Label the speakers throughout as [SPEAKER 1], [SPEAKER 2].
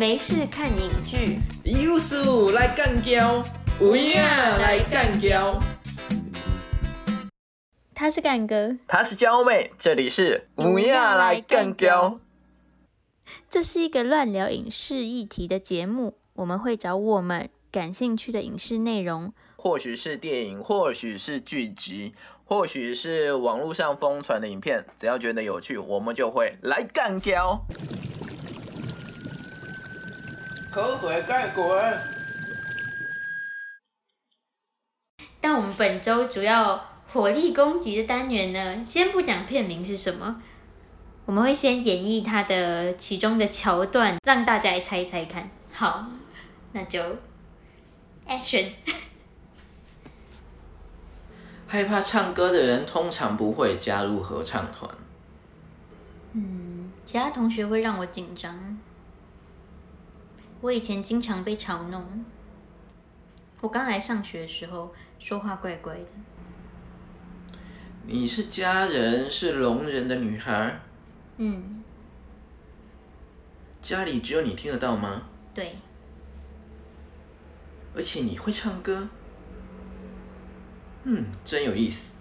[SPEAKER 1] 没事看影剧，
[SPEAKER 2] 有事来干胶，有影来干胶。
[SPEAKER 1] 他是干哥，
[SPEAKER 2] 她是娇妹，这里是有影来干胶。
[SPEAKER 1] 这是一个乱聊影视议题的节目，我们会找我们感兴趣的影视内容，
[SPEAKER 2] 或许是电影，或许是剧集，或许是网络上疯传的影片，只要觉得有趣，我们就会来干胶。可回盖滚！
[SPEAKER 1] 但我们本周主要火力攻击的单元呢，先不讲片名是什么，我们会先演绎它的其中的桥段，让大家来猜一猜看。好，那就 action。
[SPEAKER 2] 害怕唱歌的人通常不会加入合唱团。
[SPEAKER 1] 嗯，其他同学会让我紧张。我以前经常被嘲弄。我刚来上学的时候，说话怪怪的。
[SPEAKER 2] 你是家人，是聋人的女孩，
[SPEAKER 1] 嗯，
[SPEAKER 2] 家里只有你听得到吗？
[SPEAKER 1] 对，
[SPEAKER 2] 而且你会唱歌，嗯，真有意思。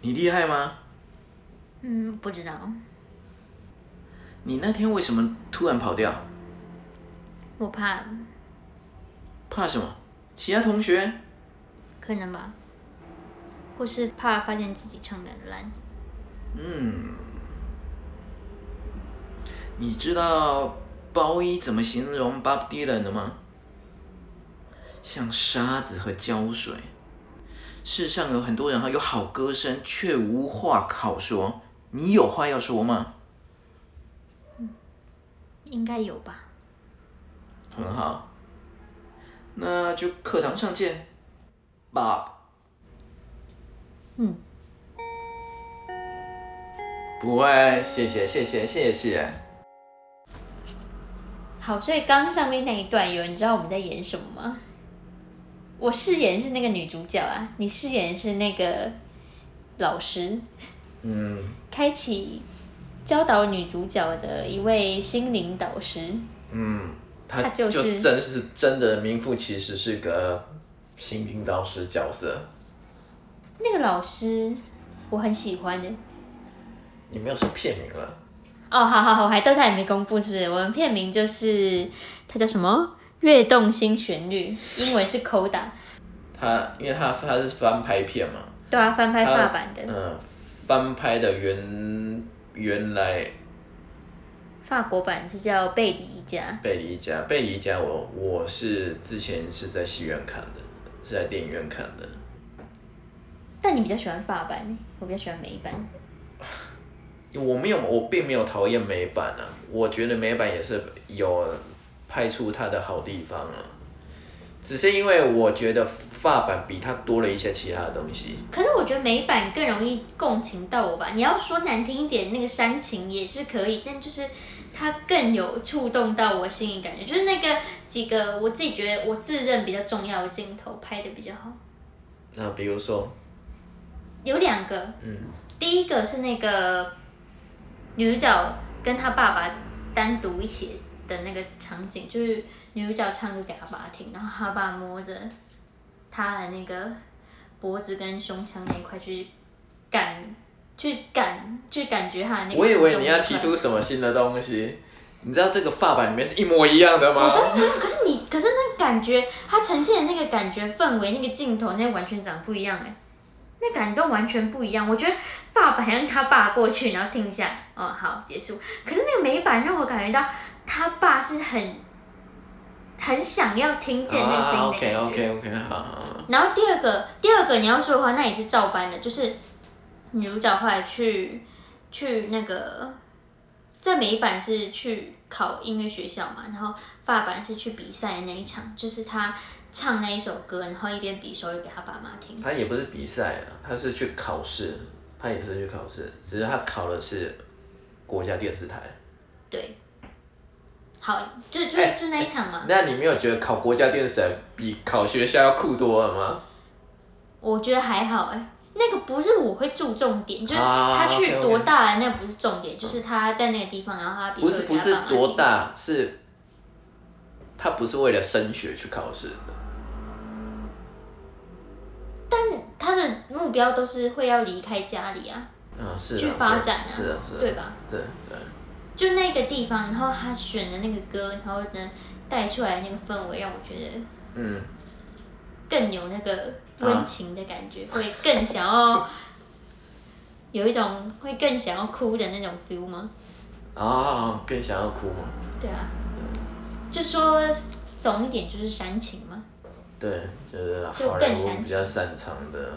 [SPEAKER 2] 你厉害吗？
[SPEAKER 1] 嗯，不知道，
[SPEAKER 2] 你那天为什么突然跑掉？
[SPEAKER 1] 我怕，
[SPEAKER 2] 怕什么？其他同学？
[SPEAKER 1] 可能吧，或是怕发现自己唱的很烂。
[SPEAKER 2] 嗯，你知道包衣怎么形容 Bob Dylan 的吗？像沙子和胶水。世上有很多人哈，有好歌声，却无话好说。你有话要说吗？
[SPEAKER 1] 应该有吧？
[SPEAKER 2] 很好，那就课堂上见，Bob。
[SPEAKER 1] 嗯，
[SPEAKER 2] 不会，谢谢谢谢谢谢。
[SPEAKER 1] 好，所以刚上面那一段，有人知道我们在演什么吗？我饰演是那个女主角啊，你饰演是那个老师，
[SPEAKER 2] 嗯，
[SPEAKER 1] 开启教导女主角的一位心灵导师。
[SPEAKER 2] 嗯，他
[SPEAKER 1] 他就是
[SPEAKER 2] 真是真的名副其实是个新兵导师角色。
[SPEAKER 1] 那个老师我很喜欢的。
[SPEAKER 2] 你没有说片名了，
[SPEAKER 1] 哦，好好好，我还到现在也没公布，是不是？我们片名就是他叫什么？跃动新旋律，英文是 Coda，
[SPEAKER 2] 他因为他他是翻拍片嘛，
[SPEAKER 1] 对啊，翻拍
[SPEAKER 2] 他
[SPEAKER 1] 法版的，
[SPEAKER 2] 嗯，翻拍的原原来
[SPEAKER 1] 法国版是叫《贝里一家》。
[SPEAKER 2] 贝里一家，贝里一家我我是之前是在戏院看的，是在电影院看的。
[SPEAKER 1] 但你比较喜欢法版，我比较喜欢美版。
[SPEAKER 2] 我没有，我并没有讨厌美版啊，我觉得美版也是有拍出它的好地方啊，只是因为我觉得法版比它多了一些其他的东西。
[SPEAKER 1] 可是我觉得美版更容易共情到我吧。你要说难听一点，那个煽情也是可以，但就是它更有触动到我心里感觉，就是那个几个我自己觉得我自认比较重要的镜头拍的比较好。
[SPEAKER 2] 那比如说，
[SPEAKER 1] 有两个，
[SPEAKER 2] 嗯，
[SPEAKER 1] 第一个是那个女主角跟她爸爸单独一起的那个场景，就是女主角唱歌给她爸听，然后她爸摸着她的那个脖子跟胸腔那一块去感，去感，去感觉他的那个。
[SPEAKER 2] 我以为你要提出什么新的东西，你知道这个发版里面是一模一样的吗
[SPEAKER 1] 我？真的，可是你，可是那感觉，它呈现的那个感觉氛围，那个镜头，那完全长不一样哎，那感动完全不一样。我觉得发版让他爸过去，然后听一下，哦，好，结束。可是那个美版让我感觉到他爸是很很想要听见那个声音的感觉。
[SPEAKER 2] OK OK OK，好好好。
[SPEAKER 1] 然后第二个，第二个你要说的话，那也是照搬的，就是女主角后来去去那个，在美版是去考音乐学校嘛，然后法版是去比赛的那一场，就是她唱那一首歌，然后一边比手语给她爸妈听。
[SPEAKER 2] 她也不是比赛啊，她是去考试，她也是去考试，只是她考的是国家电视台。
[SPEAKER 1] 对，好，就就
[SPEAKER 2] 哎
[SPEAKER 1] 就那一场嘛，
[SPEAKER 2] 那你没有觉得考国家电视台比考学校要酷多了吗？
[SPEAKER 1] 我觉得还好哎、那个不是我会注重点，就是
[SPEAKER 2] 啊
[SPEAKER 1] 他去多大了，那不是重点，就是他在那个地方，然后他比
[SPEAKER 2] 不是不是多大，是他不是为了升学去考试的。
[SPEAKER 1] 他的目标都是会要离开家里啊，
[SPEAKER 2] 啊，是啊
[SPEAKER 1] 去发展啊
[SPEAKER 2] 是啊，是啊，
[SPEAKER 1] 对吧？
[SPEAKER 2] 对对，
[SPEAKER 1] 就那个地方，然后他选的那个歌，然后呢带出来那个氛围，让我觉得
[SPEAKER 2] 嗯，
[SPEAKER 1] 更有那个温情的感觉，会更想要 有一种会更想要哭的那种 feel 吗？
[SPEAKER 2] 哦，更想要哭吗？
[SPEAKER 1] 对啊，就说怂一点就是煽情嘛。
[SPEAKER 2] 对，就是
[SPEAKER 1] 就
[SPEAKER 2] 好莱坞比较擅长的，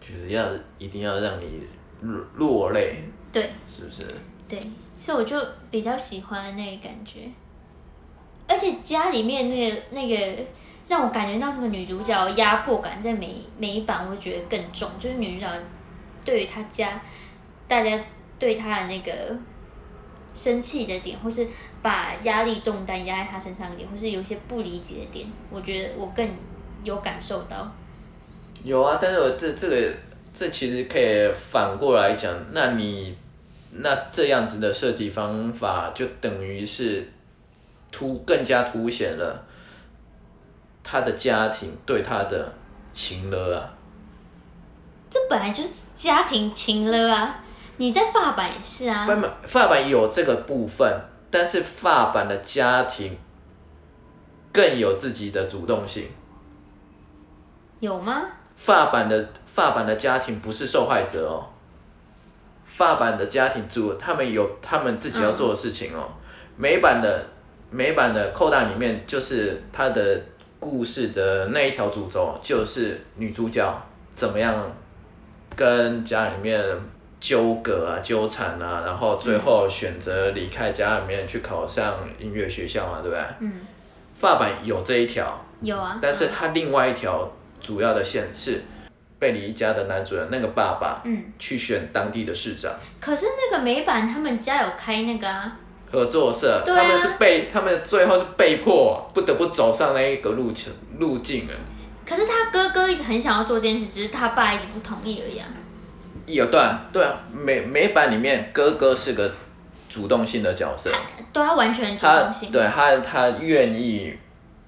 [SPEAKER 2] 就是要一定要让你落落泪，
[SPEAKER 1] 对
[SPEAKER 2] 是不是？
[SPEAKER 1] 对，所以我就比较喜欢那个感觉，而且家里面那个那个让我感觉到那个女主角压迫感，在每每一版我会觉得更重，就是女主角对于她家大家对她的那个生气的点，或是把压力重担压在她身上的点，或是有些不理解的点，我觉得我更有感受到。
[SPEAKER 2] 有啊，但是我这这个这其实可以反过来讲，那你那这样子的设计方法，就等于是凸更加凸显了他的家庭对他的情了啊。
[SPEAKER 1] 这本来就是家庭情了啊！你在发版也是啊，
[SPEAKER 2] 发版发版有这个部分，但是发版的家庭更有自己的主动性。
[SPEAKER 1] 有吗？
[SPEAKER 2] 发版的发版的家庭不是受害者哦，法版的家庭主他们有他们自己要做的事情哦。美版的美版的扣大里面就是他的故事的那一条主轴，就是女主角怎么样跟家里面纠葛啊、纠缠啊，然后最后选择离开家里面去考上音乐学校嘛，对不对？
[SPEAKER 1] 嗯，
[SPEAKER 2] 法版有这一条，
[SPEAKER 1] 有啊。
[SPEAKER 2] 但是它另外一条主要的线是贝里一家的男主人那个爸爸，
[SPEAKER 1] 嗯，
[SPEAKER 2] 去选当地的市长
[SPEAKER 1] 可是那个美版他们家有开那个啊，
[SPEAKER 2] 合作社，
[SPEAKER 1] 对啊
[SPEAKER 2] 他们是被他们最后是被迫不得不走上那一个路程路径了。
[SPEAKER 1] 可是他哥哥一直很想要做这件事，只是他爸一直不同意而已啊。
[SPEAKER 2] 有对啊，对啊，美美版里面哥哥是个主动性的角色，
[SPEAKER 1] 对他完全主
[SPEAKER 2] 他
[SPEAKER 1] 动性。
[SPEAKER 2] 对他他愿意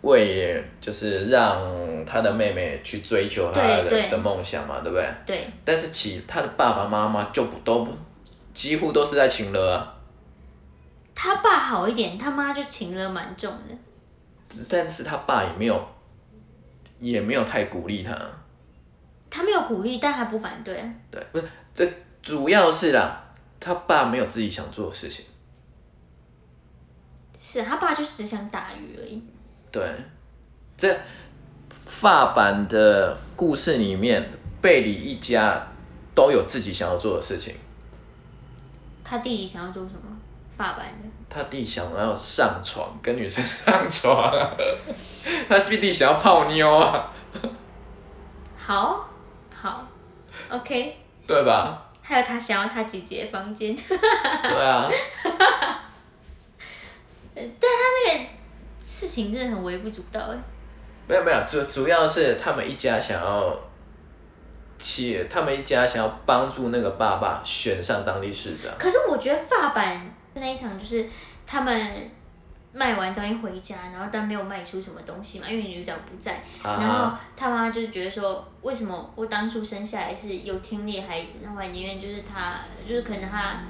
[SPEAKER 2] 为就是让他的妹妹去追求他的的梦想嘛，对不对？
[SPEAKER 1] 对
[SPEAKER 2] 但是其他的爸爸妈妈就不都不几乎都是在情了啊，
[SPEAKER 1] 他爸好一点，他妈就情了蛮重的。
[SPEAKER 2] 但是他爸也没有也没有太鼓励他，
[SPEAKER 1] 他没有鼓励，但他不反对啊。
[SPEAKER 2] 对，不是对主要是啦，他爸没有自己想做的事情，
[SPEAKER 1] 是啊他爸就是只想打鱼而已。
[SPEAKER 2] 对，这发版的故事里面，贝里一家都有自己想要做的事情，
[SPEAKER 1] 他弟弟想要做什么？发版的。
[SPEAKER 2] 他弟想要上床，跟女生上床啊，他弟弟想要泡妞啊，
[SPEAKER 1] 好，好，OK。
[SPEAKER 2] 对吧？
[SPEAKER 1] 还有他想要他姐姐的房间，
[SPEAKER 2] 对啊。
[SPEAKER 1] 事情真的很微不足道哎。
[SPEAKER 2] 没有没有，主主要是他们一家想要，且，他们一家想要帮助那个爸爸选上当地市长。
[SPEAKER 1] 可是我觉得发版那一场就是他们卖完东西回家，然后但没有卖出什么东西嘛，因为女主角不在，然后
[SPEAKER 2] 啊，
[SPEAKER 1] 他妈就是觉得说，为什么我当初生下来是有听力孩子，然后我宁愿就是他，就是可能他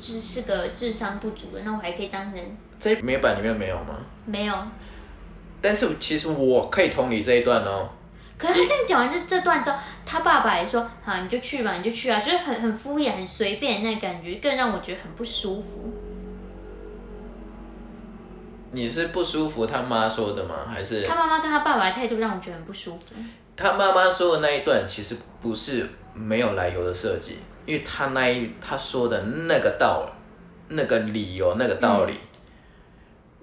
[SPEAKER 1] 就是是个智商不足的，那我还可以当成
[SPEAKER 2] 这美版里面没有吗？
[SPEAKER 1] 没有。
[SPEAKER 2] 但是其实我可以同理这一段哦。
[SPEAKER 1] 可是他这样讲完这这段之后，他爸爸也说好你就去吧，你就去啊，就是很很敷衍、很随便那感觉，更让我觉得很不舒服。
[SPEAKER 2] 你是不舒服他妈说的吗？还是
[SPEAKER 1] 他妈妈跟他爸爸的态度让我觉得很不舒服。
[SPEAKER 2] 他妈妈说的那一段其实不是没有来由的设计，因为他那一他说的那个道理、那个理由、那个道理，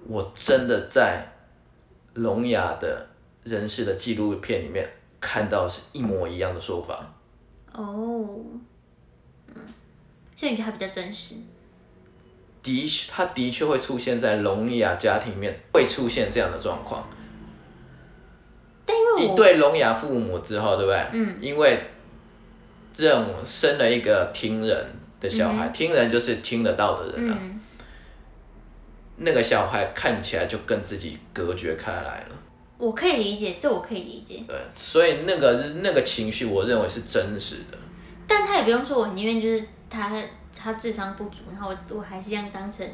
[SPEAKER 2] 我真的在聋哑的人士的纪录片里面看到是一模一样的说法。
[SPEAKER 1] 哦，嗯，所以你觉得他比较真实？
[SPEAKER 2] 的确，他的确会出现在聋哑家庭里面，会出现这样的状况。
[SPEAKER 1] 但因为我
[SPEAKER 2] 一对聋哑父母之后，对不对？
[SPEAKER 1] 嗯。
[SPEAKER 2] 因为认生了一个听人的小孩，听人就是听得到的人啊。
[SPEAKER 1] 嗯，
[SPEAKER 2] 那个小孩看起来就跟自己隔绝开来了。
[SPEAKER 1] 我可以理解，这我可以理解，
[SPEAKER 2] 对，所以那个那个情绪，我认为是真实的。
[SPEAKER 1] 但他也不用说我宁愿就是他他智商不足，然后我我还是这样当成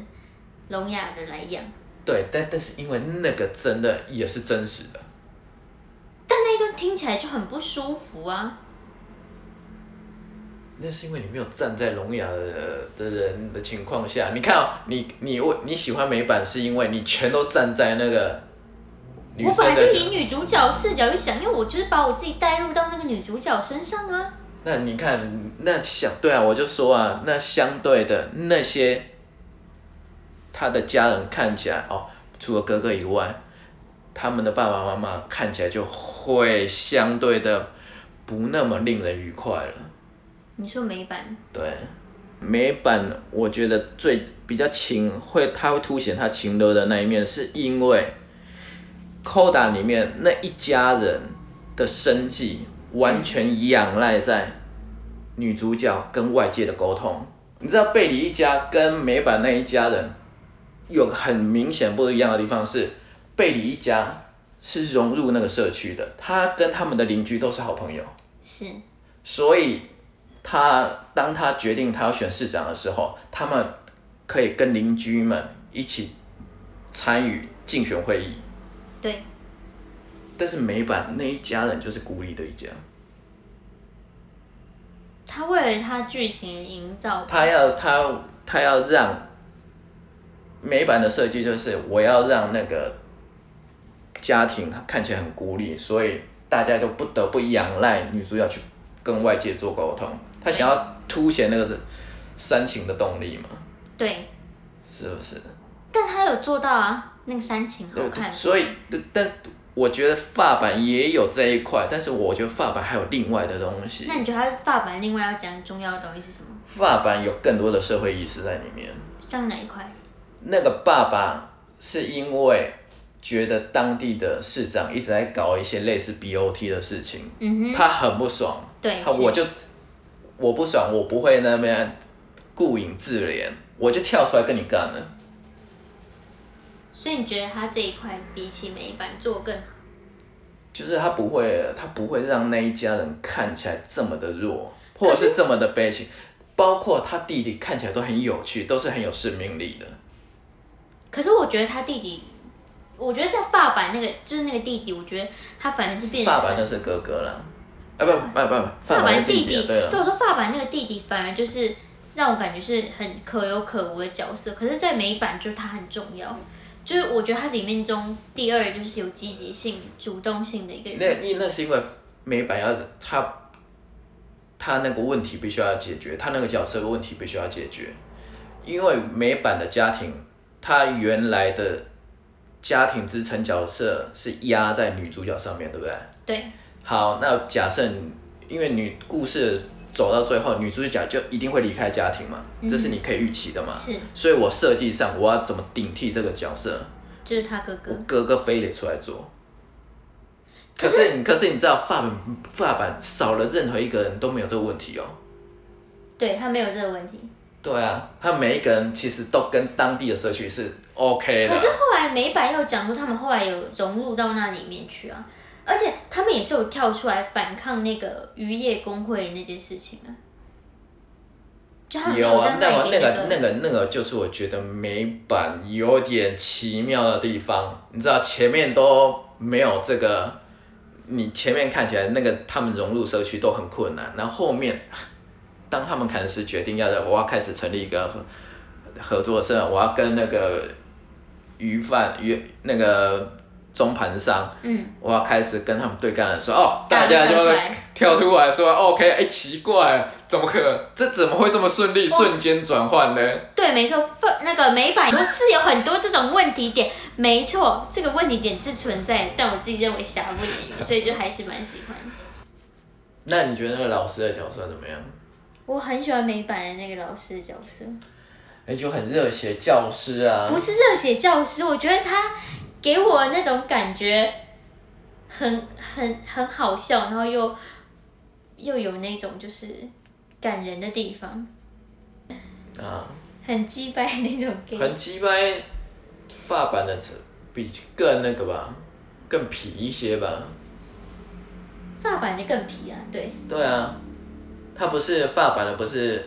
[SPEAKER 1] 聋哑的来养。
[SPEAKER 2] 对，但但是因为那个真的也是真实的，
[SPEAKER 1] 但那一段听起来就很不舒服啊！
[SPEAKER 2] 那是因为你没有站在聋哑的的人的情况下。你看、哦，你你我你喜欢美版，是因为你全都站在那个女
[SPEAKER 1] 我本来。就以女主角视角去想，因为我就是把我自己带入到那个女主角身上啊。
[SPEAKER 2] 那你看，那相对啊，我就说啊，那相对的那些他的家人看起来哦，除了哥哥以外，他们的爸爸妈妈看起来就会相对的不那么令人愉快了。
[SPEAKER 1] 你说美版，
[SPEAKER 2] 对，美版我觉得最比较情会，它会凸显他情勒的那一面，是因为《Coda》里面那一家人的生计完全仰赖在女主角跟外界的沟通。你知道贝里一家跟美版那一家人有个很明显不一样的地方是，贝里一家是融入那个社区的，他跟他们的邻居都是好朋友。
[SPEAKER 1] 是
[SPEAKER 2] 所以他当他决定他要选市长的时候，他们可以跟邻居们一起参与竞选会议。
[SPEAKER 1] 对，
[SPEAKER 2] 但是美版那一家人就是孤立的一家，
[SPEAKER 1] 他为了他剧情营造，
[SPEAKER 2] 他要他他要让美版的设计就是我要让那个家庭看起来很孤立，所以大家就不得不仰赖女主角去跟外界做沟通。他想要凸显那个煽情的动力嘛，
[SPEAKER 1] 对，
[SPEAKER 2] 是不是？
[SPEAKER 1] 但他有做到啊，那个煽情好看。
[SPEAKER 2] 所以，但我觉得发版也有这一块，但是我觉得发版还有另外的东西
[SPEAKER 1] 那。你觉得他发版另外要讲重要的东西是什么？
[SPEAKER 2] 发版有更多的社会意识在里面。
[SPEAKER 1] 像哪一块？
[SPEAKER 2] 那个爸爸是因为觉得当地的市长一直在搞一些类似 BOT 的事情，
[SPEAKER 1] 嗯哼，
[SPEAKER 2] 他很不爽，
[SPEAKER 1] 对，
[SPEAKER 2] 我就我不爽，我不会那边顾影自怜，我就跳出来跟你干了。
[SPEAKER 1] 所以你觉得他这一块比起美版做更好？
[SPEAKER 2] 就是他不会，他不会让那一家人看起来这么的弱，或者是这么的悲情。包括他弟弟看起来都很有趣，都是很有生命力的。
[SPEAKER 1] 可是我觉得他弟弟，我觉得在发版那个就是那个弟弟，我觉得他反而是变
[SPEAKER 2] 发版那是哥哥啦，啊不不不不，
[SPEAKER 1] 发版
[SPEAKER 2] 版的
[SPEAKER 1] 弟弟，
[SPEAKER 2] 弟对了，
[SPEAKER 1] 我说发版那个弟弟反而就是让我感觉是很可有可无的角色，可是，在美版就是他很重要，就是我觉得他里面中第二就是有积极性、主动性的一个人。
[SPEAKER 2] 那因那是因为美版要他他那个问题必须要解决，他那个角色的问题必须要解决，因为美版的家庭，他原来的家庭支撑角色是压在女主角上面，对不对？
[SPEAKER 1] 对，
[SPEAKER 2] 好，那假设因为女故事走到最后，女主角就一定会离开家庭嘛，这是你可以预期的嘛。
[SPEAKER 1] 是，
[SPEAKER 2] 所以我设计上我要怎么顶替这个角色，
[SPEAKER 1] 就是他哥哥
[SPEAKER 2] 我。哥哥非得出来做。可
[SPEAKER 1] 可
[SPEAKER 2] 是你可是你知道发版发版少了任何一个人都没有这个问题哦。
[SPEAKER 1] 对他没有这个问题。
[SPEAKER 2] 对啊，他每一个人其实都跟当地的社区是 OK 的。
[SPEAKER 1] 可是后来美版又讲说他们后来有融入到那里面去啊，而且他们也是有跳出来反抗那个渔业工会那件事情啊。就他们
[SPEAKER 2] 有啊，那个那个那个那个就是我觉得美版有点奇妙的地方，你知道前面都没有这个，你前面看起来那个他们融入社区都很困难，然后后面 当他们开始决定要我要开始成立一个合合作社，我要跟那个鱼贩鱼那个中盘商，
[SPEAKER 1] 嗯，
[SPEAKER 2] 我要开始跟他们对干的时候，哦，大
[SPEAKER 1] 大家
[SPEAKER 2] 家就会
[SPEAKER 1] 跳出来
[SPEAKER 2] 说，OK，哎、奇怪，怎么可能？这怎么会这么顺利，瞬间转换呢？
[SPEAKER 1] 对，没错，分那个美版是有很多这种问题点，没错，这个问题点是存在的，但我自己认为瑕不掩瑜，所以就还是蛮喜欢。
[SPEAKER 2] 那你觉得那个老师的角色怎么样？
[SPEAKER 1] 我很喜欢美版的那个老师的角色，
[SPEAKER 2] 哎、就很热血教师啊，
[SPEAKER 1] 不是热血教师，我觉得他给我那种感觉很很很好笑，然后又又有那种就是感人的地方，
[SPEAKER 2] 啊，
[SPEAKER 1] 很鸡掰那种。
[SPEAKER 2] 很鸡掰，发版的比更那个吧，更痞一些吧。
[SPEAKER 1] 发版的更皮啊，对，
[SPEAKER 2] 对啊，他不是发版的，不是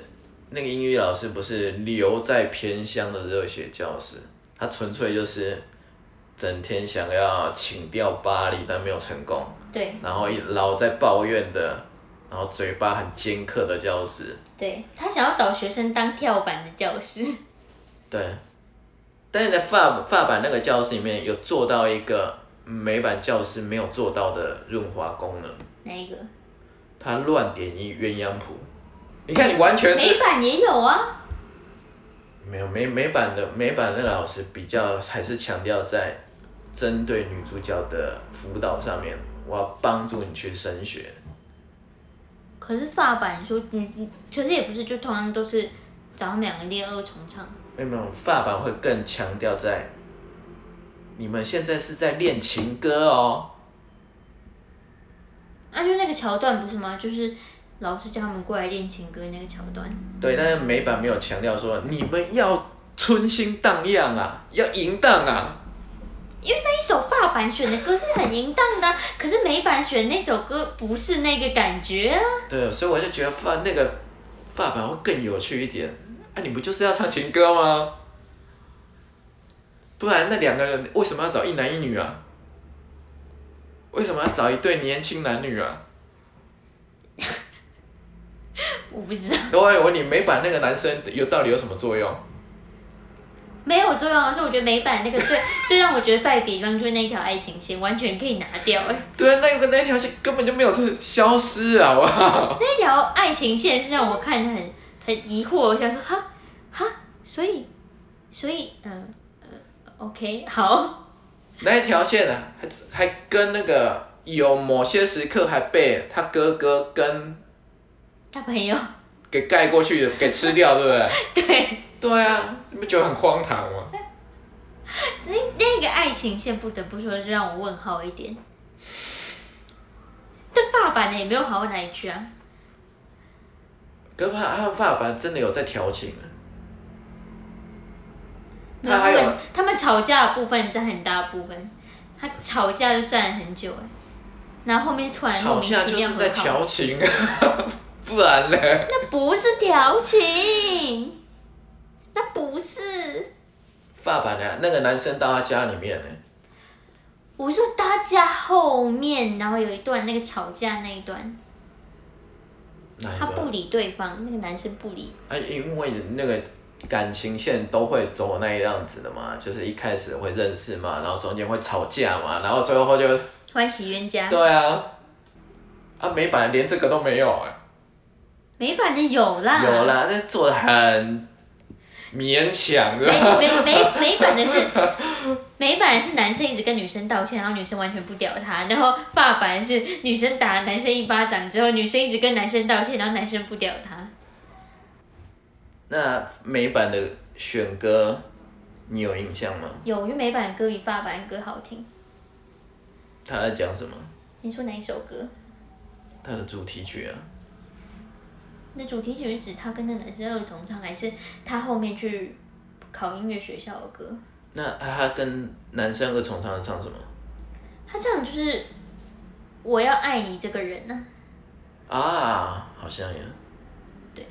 [SPEAKER 2] 那个英语老师，不是留在偏乡的热血教师，他纯粹就是整天想要请调巴黎，但没有成功，
[SPEAKER 1] 对
[SPEAKER 2] 然后一老在抱怨的，然后嘴巴很尖刻的教师。
[SPEAKER 1] 对，他想要找学生当跳板的教师，
[SPEAKER 2] 对，但是在发发版那个教室里面有做到一个美版教师没有做到的润滑功能，
[SPEAKER 1] 哪一个？
[SPEAKER 2] 他乱点一鸳鸯谱。你看，你完全是
[SPEAKER 1] 美版也有啊，
[SPEAKER 2] 没有美美版的美版那个老师比较还是强调在针对女主角的辅导上面，我要帮助你去升学。
[SPEAKER 1] 可是发版说，嗯嗯，可是也不是就同样都是找两个练二重唱，
[SPEAKER 2] 没有没有，发版会更强调在你们现在是在练情歌哦。
[SPEAKER 1] 啊，就那个桥段不是吗？就是老师叫他们过来练情歌那个桥段，
[SPEAKER 2] 对，但是美版没有强调说你们要春心荡漾啊，要淫荡啊。
[SPEAKER 1] 那一首发版选的歌是很淫荡的啊、可是美版选那首歌不是那个感觉啊。
[SPEAKER 2] 对，所以我就觉得发那个发版会更有趣一点。啊，你不就是要唱情歌吗？不然那两个人为什么要找一男一女啊？为什么要找一对年轻男女啊？
[SPEAKER 1] 我不知道，
[SPEAKER 2] 我问你，美版那个男生有到底有什么作用？
[SPEAKER 1] 没有作用啊。是我觉得美版那个最 最让我觉得败笔方就是那一条爱情线完全可以拿掉哎、
[SPEAKER 2] 对啊，那个那条线根本就没有消失啊，好不好？
[SPEAKER 1] 那条爱情线是让我看得很很疑惑，我想说哈哈，所以所以呃呃，OK 好，
[SPEAKER 2] 那一条线啊，还还跟那个有某些时刻还被他哥哥跟
[SPEAKER 1] 他朋友
[SPEAKER 2] 给盖过去，给吃掉，对不对？
[SPEAKER 1] 对
[SPEAKER 2] 对啊，你不觉得很荒唐吗？
[SPEAKER 1] 那那个爱情线不得不说是让我问号一点。但发版呢也没有好到哪里去啊，
[SPEAKER 2] 可是他他爸爸真的有在调情啊，
[SPEAKER 1] 没有
[SPEAKER 2] 他还有
[SPEAKER 1] 他们他们吵架的部分占很大部分，他吵架就占了很久哎，然后后面突然莫
[SPEAKER 2] 吵
[SPEAKER 1] 名其
[SPEAKER 2] 架就是在
[SPEAKER 1] 妙和好，
[SPEAKER 2] 调情，不然嘞？
[SPEAKER 1] 那不是调情，那不是。
[SPEAKER 2] 爸爸呢？那个男生到他家里面呢，
[SPEAKER 1] 我说他家后面，然后有一段那个吵架那一段，他不？理对方，那个男生不理，
[SPEAKER 2] 啊，因为那个感情线都会走那样子的嘛，就是一开始会认识嘛，然后中间会吵架嘛，然后最后就
[SPEAKER 1] 欢喜冤家。
[SPEAKER 2] 对啊，啊美版连这个都没有哎、
[SPEAKER 1] 美版的有啦，
[SPEAKER 2] 有啦，这做的很勉强
[SPEAKER 1] 美
[SPEAKER 2] 的。
[SPEAKER 1] 美美美版的是美版是男生一直跟女生道歉，然后女生完全不屌他，然后发版是女生打男生一巴掌之后，女生一直跟男生道歉，然后男生不屌他。
[SPEAKER 2] 那美版的选歌，你有印象吗？
[SPEAKER 1] 有，我觉得美版歌比发版歌好听。
[SPEAKER 2] 他在讲什么？
[SPEAKER 1] 你说哪一首歌？
[SPEAKER 2] 他的主题曲啊，
[SPEAKER 1] 那主题曲是指他跟那男生二重唱，还是他后面去考音乐学校的歌？
[SPEAKER 2] 那他跟男生二重唱唱什么？
[SPEAKER 1] 他唱的就是我要爱你这个人呢、
[SPEAKER 2] 啊，好像呀，
[SPEAKER 1] 对，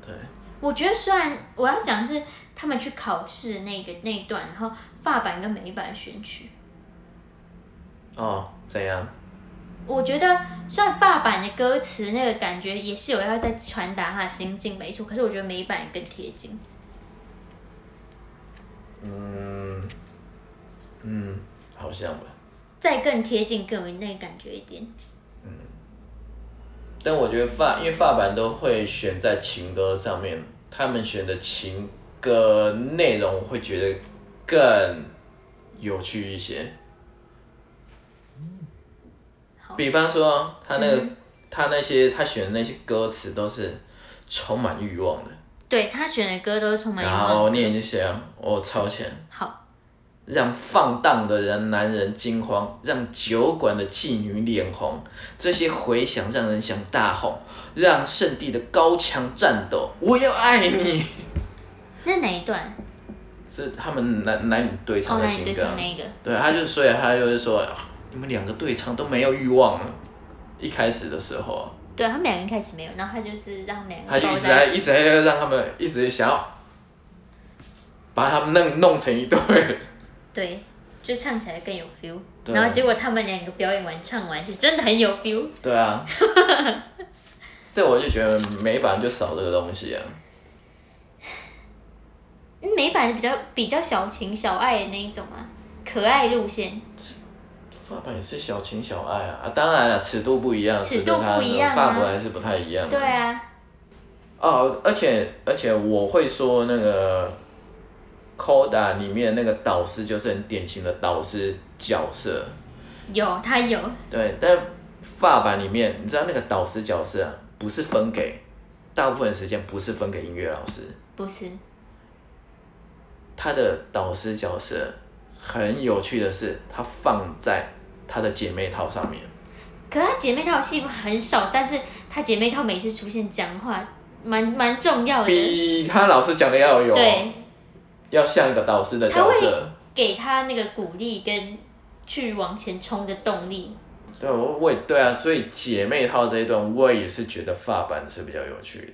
[SPEAKER 2] 对，
[SPEAKER 1] 我觉得虽然我要讲的是他们去考试那个那一段，然后发版跟美版选曲，
[SPEAKER 2] 哦，怎样？
[SPEAKER 1] 我觉得虽然发版的歌词那个感觉也是有要在传达他的心境没错，可是我觉得美版更贴近。
[SPEAKER 2] 嗯，嗯，好像吧。
[SPEAKER 1] 再更贴近，更有那个感觉一点。
[SPEAKER 2] 但我觉得发，因为发版都会选在情歌上面，他们选的情歌内容会觉得更有趣一些。
[SPEAKER 1] 好，
[SPEAKER 2] 比方说，他那个、他那些他选的那些歌词都是充满欲望的，
[SPEAKER 1] 对他选的歌都是充满欲望的。
[SPEAKER 2] 后念一下，我超前，
[SPEAKER 1] 好，
[SPEAKER 2] 让放荡的人男人惊慌，让酒馆的妓女脸红。这些回响让人想大吼，让圣地的高墙颤抖。我要爱你。
[SPEAKER 1] 那哪一段？
[SPEAKER 2] 是他们男男女对唱
[SPEAKER 1] 哦，
[SPEAKER 2] 的情歌
[SPEAKER 1] 那你对唱。那个，
[SPEAKER 2] 对，他就所以他就是说，你们两个对唱都没有欲望了。一开始的时候，
[SPEAKER 1] 对他们两个一开始没有，然后他就是让他们两个
[SPEAKER 2] 他就一。直在一直在让他们一直想要把他们弄弄成一对。
[SPEAKER 1] 对，就唱起来更有 feel。
[SPEAKER 2] 对
[SPEAKER 1] 然后结果他们两个表演完唱完是真的很有 feel。
[SPEAKER 2] 对啊，这我就觉得美版就少这个东西啊。
[SPEAKER 1] 美版比较比较小情小爱的那一种啊，可爱路线。
[SPEAKER 2] 法版也是小情小爱啊，啊，当然了，尺度不一样，
[SPEAKER 1] 尺度
[SPEAKER 2] 跟它
[SPEAKER 1] 不一样啊。
[SPEAKER 2] 法国还是不太一样。
[SPEAKER 1] 对啊，
[SPEAKER 2] 哦，而且而且我会说那个 Coda 里面那个导师就是很典型的导师角色，
[SPEAKER 1] 有他有，
[SPEAKER 2] 对，但法版里面你知道那个导师角色啊，不是分给，大部分时间不是分给音乐老师，
[SPEAKER 1] 不是。
[SPEAKER 2] 他的导师角色很有趣的是，他放在他的姐妹套上面。
[SPEAKER 1] 可她姐妹套的戏份很少，但是她姐妹套每次出现讲话，蛮蛮重要的，
[SPEAKER 2] 比她老师讲的要有，
[SPEAKER 1] 对，
[SPEAKER 2] 要像一个导师的角色。
[SPEAKER 1] 给她那个鼓励跟去往前冲的动力。
[SPEAKER 2] 对，我我也对啊，所以姐妹套这一段我也是觉得发版是比较有趣的。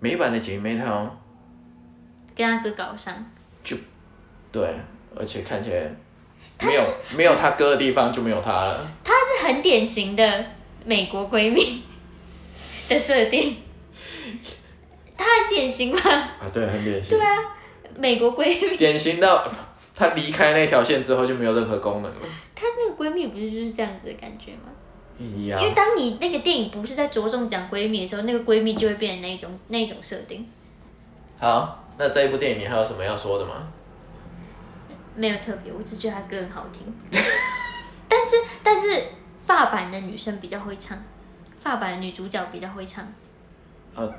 [SPEAKER 2] 美版的姐妹套，
[SPEAKER 1] 跟他哥搞上就，
[SPEAKER 2] 对，而且看起来没有没有他哥的地方就没有他了。
[SPEAKER 1] 她是很典型的美国闺蜜的设定，她很典型吗？
[SPEAKER 2] 啊，对，很典型。
[SPEAKER 1] 对啊，美国闺蜜，
[SPEAKER 2] 典型到他离开那条线之后就没有任何功能了。
[SPEAKER 1] 她那个闺蜜不是就是这样子的感觉吗？
[SPEAKER 2] 一样
[SPEAKER 1] 因。为当你那个电影不是在着重讲闺蜜的时候，那个闺蜜就会变成那一种那一种设定，
[SPEAKER 2] 好，那这一部电影你还有什么要说的吗？
[SPEAKER 1] 没有特别，我只觉得他歌很好听。但是但是发版的女生比较会唱，发版的女主角比较会唱。
[SPEAKER 2] 哦，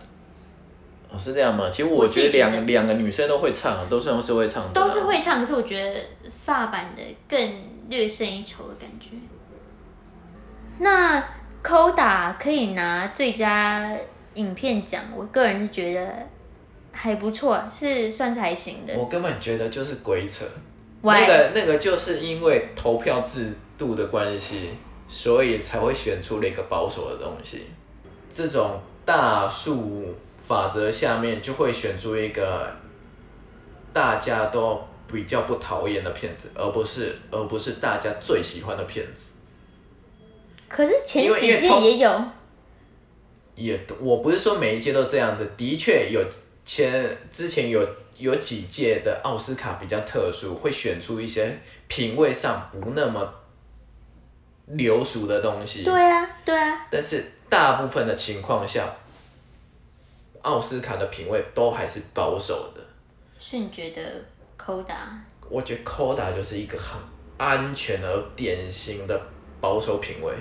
[SPEAKER 2] 是这样吗？其实我觉得两两个女生都会唱，都是都是会唱。
[SPEAKER 1] 都是会唱，可是我觉得发版的更略胜一筹的感觉。那 Koda 可以拿最佳影片奖，我个人是觉得还不错，是算是还行的。
[SPEAKER 2] 我根本觉得就是鬼扯。那个那个就是因为投票制度的关系，所以才会选出了一个保守的东西。这种大数法则下面，就会选出一个大家都比较不讨厌的骗子，而不是而不是大家最喜欢的骗子。
[SPEAKER 1] 可是前几届也有，
[SPEAKER 2] 也我不是说每一届都这样子，的确有前之前有有几届的奥斯卡比较特殊，会选出一些品味上不那么流俗的东西。
[SPEAKER 1] 对啊，对啊，
[SPEAKER 2] 但是大部分的情况下，奥斯卡的品味都还是保守的。
[SPEAKER 1] 所以你觉得 Coda
[SPEAKER 2] 我觉得 Coda 就是一个很安全而典型的保守品味。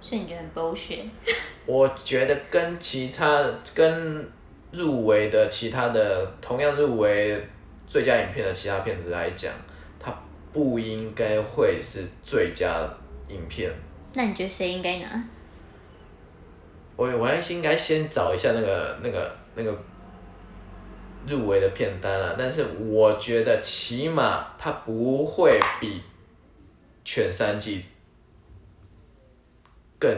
[SPEAKER 1] 所以你觉得很 bullshit？
[SPEAKER 2] 我觉得跟其他跟入围的其他的同样入围最佳影片的其他片子来讲，它不应该会是最佳影片。
[SPEAKER 1] 那你觉得谁应该拿？
[SPEAKER 2] 我我还是应该先找一下那个那个那个入围的片单了，但是我觉得起码它不会比全三季更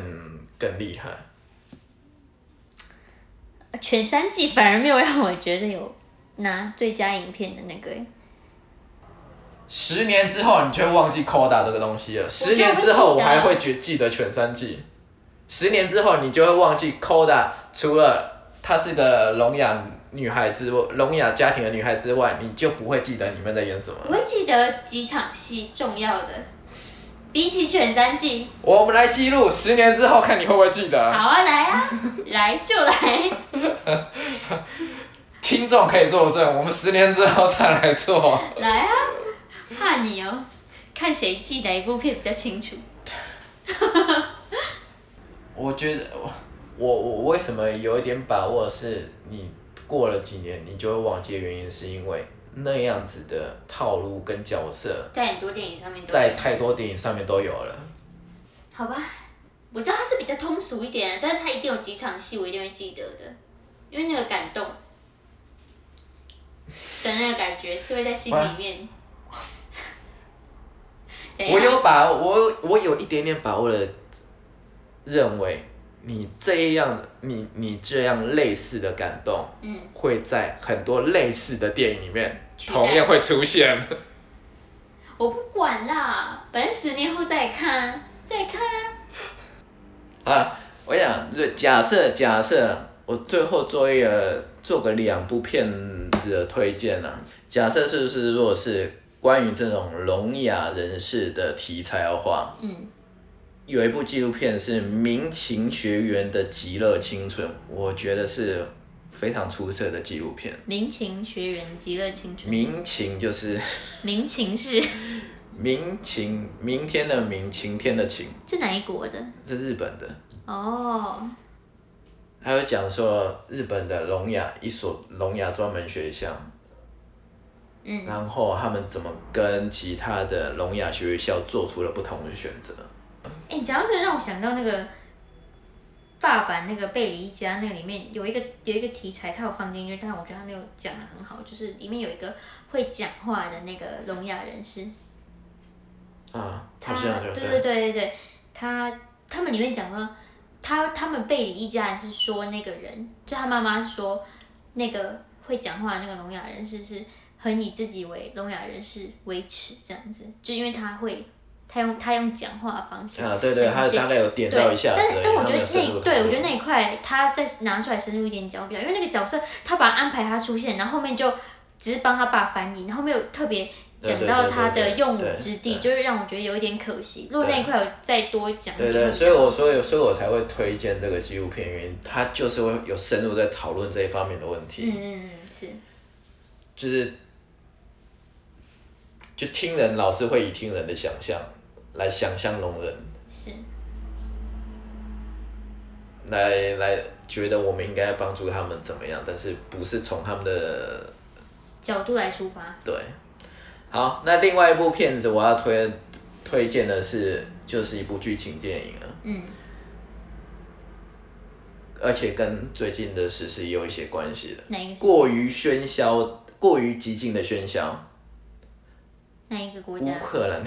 [SPEAKER 2] 更厉害。
[SPEAKER 1] 全三季反而没有让我觉得有拿最佳影片的那个欸，
[SPEAKER 2] 十年之后，你就会忘记 Coda 这个东西了。十年之后，我还会觉记得全三季。十年之后，你就会忘记 Coda，除了她是个聋哑女孩之聋哑家庭的女孩之外，你就不会记得你们在演什么。
[SPEAKER 1] 我会记得几场戏重要的，比起全三季。
[SPEAKER 2] 我们来记录，十年之后看你会不会记得。
[SPEAKER 1] 好啊，来啊，来就来。
[SPEAKER 2] 听众可以作证，我们十年之后再来做。
[SPEAKER 1] 来啊，怕你哦，看谁记哪一部片比较清楚。
[SPEAKER 2] 我觉得我我我为什么有一点把握是你过了几年你就会忘记的原因，是因为那样子的套路跟角色，
[SPEAKER 1] 在很多电影上面
[SPEAKER 2] 在太多电影上面都有了。
[SPEAKER 1] 好吧，我知道它是比较通俗一点，但是它一定有几场戏我一定会记得的，因为那个感动。的那个感觉是会在心里面。
[SPEAKER 2] 我有把我我有一点点把握的认为，你这样你你这样类似的感动，
[SPEAKER 1] 嗯，
[SPEAKER 2] 会在很多类似的电影里面同样会出现。
[SPEAKER 1] 我不管啦，反正十年后再看，再看啊。
[SPEAKER 2] 啊，我想，假设假设我最后做一个做个两部片子的推荐啊，假设是不是如果是关于这种聋哑人士的题材的话，
[SPEAKER 1] 嗯，
[SPEAKER 2] 有一部纪录片是民情学员的极乐青春，我觉得是非常出色的纪录片。
[SPEAKER 1] 民情学员极乐青春，
[SPEAKER 2] 民情就是
[SPEAKER 1] 民情是
[SPEAKER 2] 民情，明天的明，晴天的晴，
[SPEAKER 1] 是哪一国的？
[SPEAKER 2] 是日本的。
[SPEAKER 1] 哦，
[SPEAKER 2] 还有讲说日本的聋哑一所聋哑专门学校，
[SPEAKER 1] 嗯，
[SPEAKER 2] 然后他们怎么跟其他的聋哑学校做出了不同的选择。
[SPEAKER 1] 哎、讲到这让我想到那个爸版那个贝里一家那个里面有一个有一个题材，他有放进去，但我觉得他没有讲的很好，就是里面有一个会讲话的那个聋哑人士，
[SPEAKER 2] 啊，
[SPEAKER 1] 他对。对对对，他他们里面讲说，他他们贝里一家人是说那个人，就他妈妈是说那个会讲话的那个聋哑人士是很以自己为聋哑人士为耻这样子，就因为他会他用他用讲话的方式。
[SPEAKER 2] 啊，对对，他大概有点，到一下
[SPEAKER 1] 但是但我觉得那对我觉得那一块他再拿出来深入一点讲比较，因为那个角色他把他安排他出现，然后后面就只是帮他爸翻译，然后没有特别讲到他的用武之地，就是让我觉得有一点可惜。如果那一块有再多讲
[SPEAKER 2] 对对，所以我所以所以我才会推荐这个纪录片，原因他就是会有深入在讨论这一方面的问题，
[SPEAKER 1] 嗯嗯嗯是
[SPEAKER 2] 就是就听人老是会以听人的想象来想象聋人，
[SPEAKER 1] 是
[SPEAKER 2] 来来觉得我们应该帮助他们怎么样，但是不是从他们的
[SPEAKER 1] 角度来出发，
[SPEAKER 2] 对。好，那另外一部片子我要推推荐的是，就是一部剧情电影啊，
[SPEAKER 1] 嗯
[SPEAKER 2] 而且跟最近的时事也有一些关系的。
[SPEAKER 1] 哪一个
[SPEAKER 2] 过于喧嚣、过于激进的喧嚣，
[SPEAKER 1] 哪一个国家乌？
[SPEAKER 2] 克兰。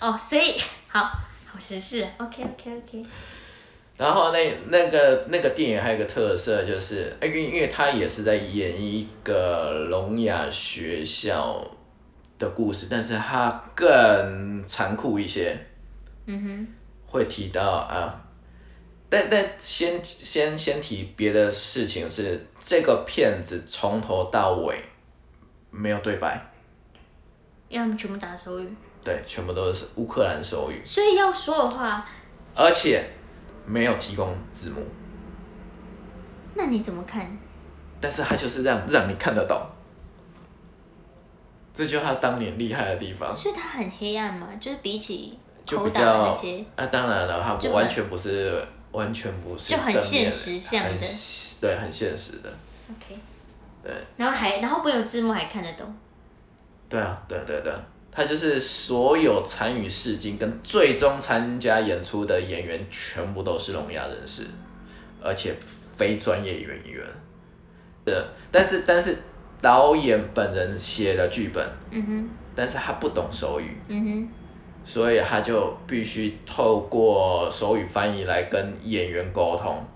[SPEAKER 1] 哦，所以好好时事，OK OK OK，
[SPEAKER 2] 然后那那个那个电影还有一个特色就是，哎因为因为它也是在演一个聋哑学校的故事，但是它更残酷一些。
[SPEAKER 1] 嗯哼，
[SPEAKER 2] 会提到啊，但但先先先提别的事情是，这个片子从头到尾没有对白，
[SPEAKER 1] 因为他们全部打手语，
[SPEAKER 2] 对，全部都是乌克兰手语，
[SPEAKER 1] 所以要说的话，
[SPEAKER 2] 而且没有提供字幕，
[SPEAKER 1] 那你怎么看？
[SPEAKER 2] 但是它就是让让你看得懂，这就是他当年厉害的地方，
[SPEAKER 1] 所以他很黑暗嘛，就是比起
[SPEAKER 2] 就比
[SPEAKER 1] 口打的
[SPEAKER 2] 较
[SPEAKER 1] 那些，
[SPEAKER 2] 啊，当然了，它
[SPEAKER 1] 就很
[SPEAKER 2] 完全不是完全不是
[SPEAKER 1] 就很
[SPEAKER 2] 正面
[SPEAKER 1] 现实向的。
[SPEAKER 2] 很对，很现实的。
[SPEAKER 1] OK，
[SPEAKER 2] 对，
[SPEAKER 1] 然后还然后没有字幕还看得懂，
[SPEAKER 2] 对啊，对对对，他就是所有参与试镜跟最终参加演出的演员全部都是聋哑人士，而且非专业演员。是，但是但是导演本人写了剧本，
[SPEAKER 1] 嗯哼，
[SPEAKER 2] 但是他不懂手语，
[SPEAKER 1] 嗯哼，
[SPEAKER 2] 所以他就必须透过手语翻译来跟演员沟通，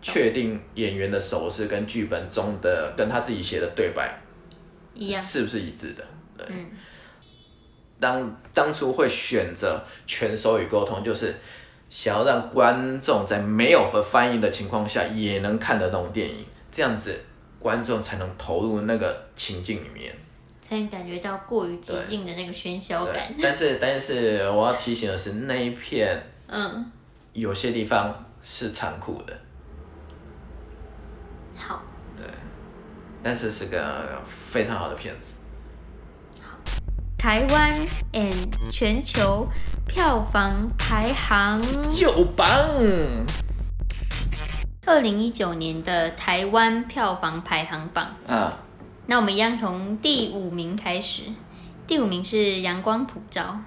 [SPEAKER 2] 确定演员的手势跟剧本中的跟他自己写的对白
[SPEAKER 1] 一样，
[SPEAKER 2] 是不是一致的。对，
[SPEAKER 1] 嗯。
[SPEAKER 2] 当当初会选择全手语沟通，就是想要让观众在没有翻译的情况下也能看得懂电影，这样子观众才能投入那个情境里面。
[SPEAKER 1] 才能感觉到过于激进的那个喧嚣感，，
[SPEAKER 2] 但是但是我要提醒的是，那一片
[SPEAKER 1] 嗯，
[SPEAKER 2] 有些地方是残酷的，
[SPEAKER 1] 好，
[SPEAKER 2] 但是是个非常好的片子。
[SPEAKER 1] 台湾 and 全球票房排行，
[SPEAKER 2] 九榜！
[SPEAKER 1] 二零一九年的台湾票房排行榜，
[SPEAKER 2] 啊，
[SPEAKER 1] 那我们一样从第五名开始，第五名是《阳光普照》，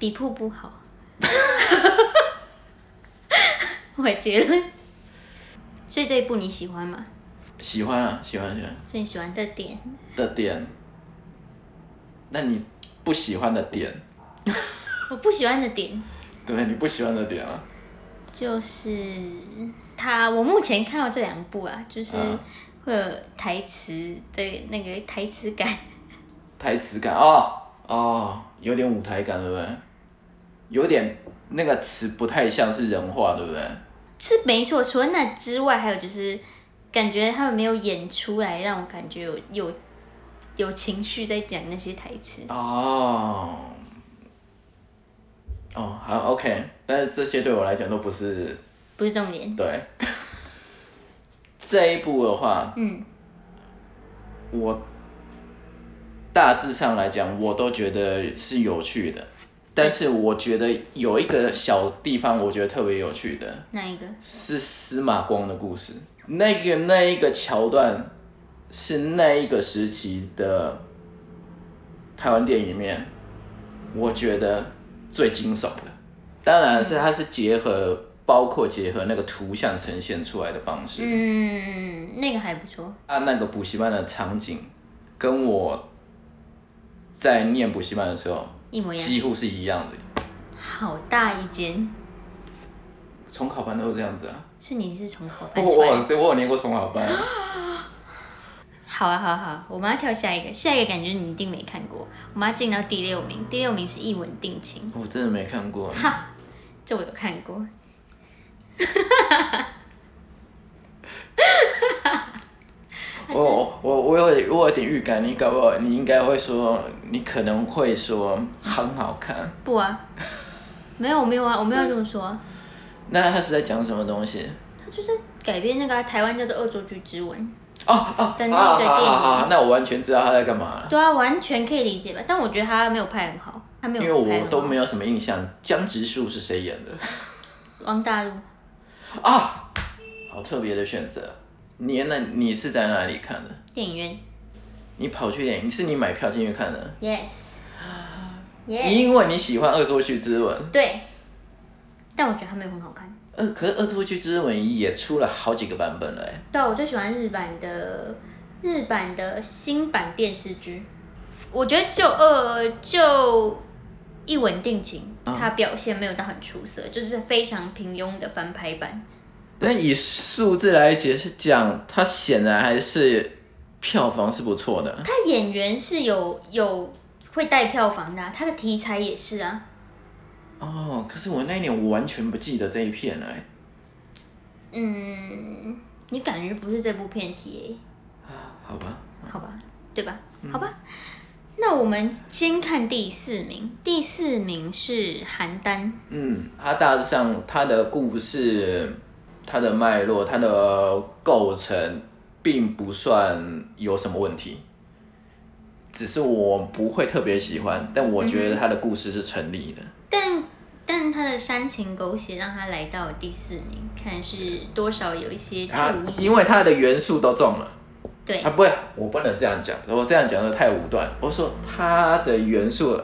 [SPEAKER 1] 比瀑布好。我的结论。所以这一部你喜欢吗？
[SPEAKER 2] 喜欢啊，喜欢喜欢。
[SPEAKER 1] 所以你喜欢的点？
[SPEAKER 2] 的点。那你不喜欢的点？
[SPEAKER 1] 我不喜欢的点。
[SPEAKER 2] 对，你不喜欢的点啊。
[SPEAKER 1] 就是他，我目前看到这两部啊，就是会有台词的那个台词感。
[SPEAKER 2] 台词感哦哦，有点舞台感，对不对？有点那个词不太像是人话，对不对？
[SPEAKER 1] 是没错，除了那之外，还有就是感觉他们没有演出来，让我感觉有有有情绪在讲那些台词。
[SPEAKER 2] 哦，哦，好，OK，但是这些对我来讲都不是
[SPEAKER 1] 不是重点。
[SPEAKER 2] 对，这一部的话，
[SPEAKER 1] 嗯，
[SPEAKER 2] 我大致上来讲，我都觉得是有趣的。但是我觉得有一个小地方，我觉得特别有趣的，
[SPEAKER 1] 哪一个？
[SPEAKER 2] 是司马光的故事。那个那一个桥段，是那一个时期的台湾电影里面，我觉得最惊悚的。当然是它是结合，包括结合那个图像呈现出来的方式。
[SPEAKER 1] 嗯，那个还不错。
[SPEAKER 2] 啊，那个补习班的场景，跟我在念补习班的时候。
[SPEAKER 1] 一模一样，
[SPEAKER 2] 几乎是一样的。
[SPEAKER 1] 好大一间。
[SPEAKER 2] 重考班都是这样子啊。
[SPEAKER 1] 是你是重考班
[SPEAKER 2] 我我我有念过重考班。
[SPEAKER 1] 好啊好啊好，我们要跳下一个，下一个感觉你一定没看过。我们要进到第六名，第六名是一吻定情。
[SPEAKER 2] 我真的没看过。
[SPEAKER 1] 哈，这我有看过。
[SPEAKER 2] 我我我有我有点预感，你搞不好你应该会说，你可能会说很好看。
[SPEAKER 1] 不啊，没有没有啊，我没有这么说。
[SPEAKER 2] 那他是在讲什么东西？
[SPEAKER 1] 他就是改编那个台湾叫做《恶作剧之吻》
[SPEAKER 2] 哦哦的那个电影。那我完全知道他在干嘛了。
[SPEAKER 1] 对啊，完全可以理解吧？但我觉得他没有拍很好，他没有。
[SPEAKER 2] 因为我都没有什么印象，江直树是谁演的？
[SPEAKER 1] 王大陆。
[SPEAKER 2] 啊，好特别的选择。你那你是在哪里看的？
[SPEAKER 1] 电影院。
[SPEAKER 2] 你跑去电影？是你买票进去看的
[SPEAKER 1] ？Yes。
[SPEAKER 2] 因为你喜欢《恶作剧之吻》。
[SPEAKER 1] 对。但我觉得它没有很好看。
[SPEAKER 2] 呃，可是《恶作剧之吻》也出了好几个版本了哎。
[SPEAKER 1] 对啊，我最喜欢日版的日版的新版电视剧。我觉得就呃就一吻定情，它表现没有到很出色，就是非常平庸的翻拍版。
[SPEAKER 2] 但以数字来解释讲，它显然还是票房是不错的。
[SPEAKER 1] 它演员是有有会带票房的，它的题材也是啊。
[SPEAKER 2] 哦，可是我那一年我完全不记得这一片了。
[SPEAKER 1] 嗯，你感觉不是这部片题？
[SPEAKER 2] 啊，好吧。
[SPEAKER 1] 好吧，对吧？好吧。那我们先看第四名，第四名是邯郸。
[SPEAKER 2] 嗯，它大致上它的故事。它的脉络，它的构成，并不算有什么问题，只是我不会特别喜欢，但我觉得它的故事是成立的。
[SPEAKER 1] 但但它的煽情狗血让他来到第四名，看是多少有一些注意，
[SPEAKER 2] 因为他的元素都中了。
[SPEAKER 1] 对
[SPEAKER 2] 啊，不会，我不能这样讲，我这样讲的太武断。我说他的元素，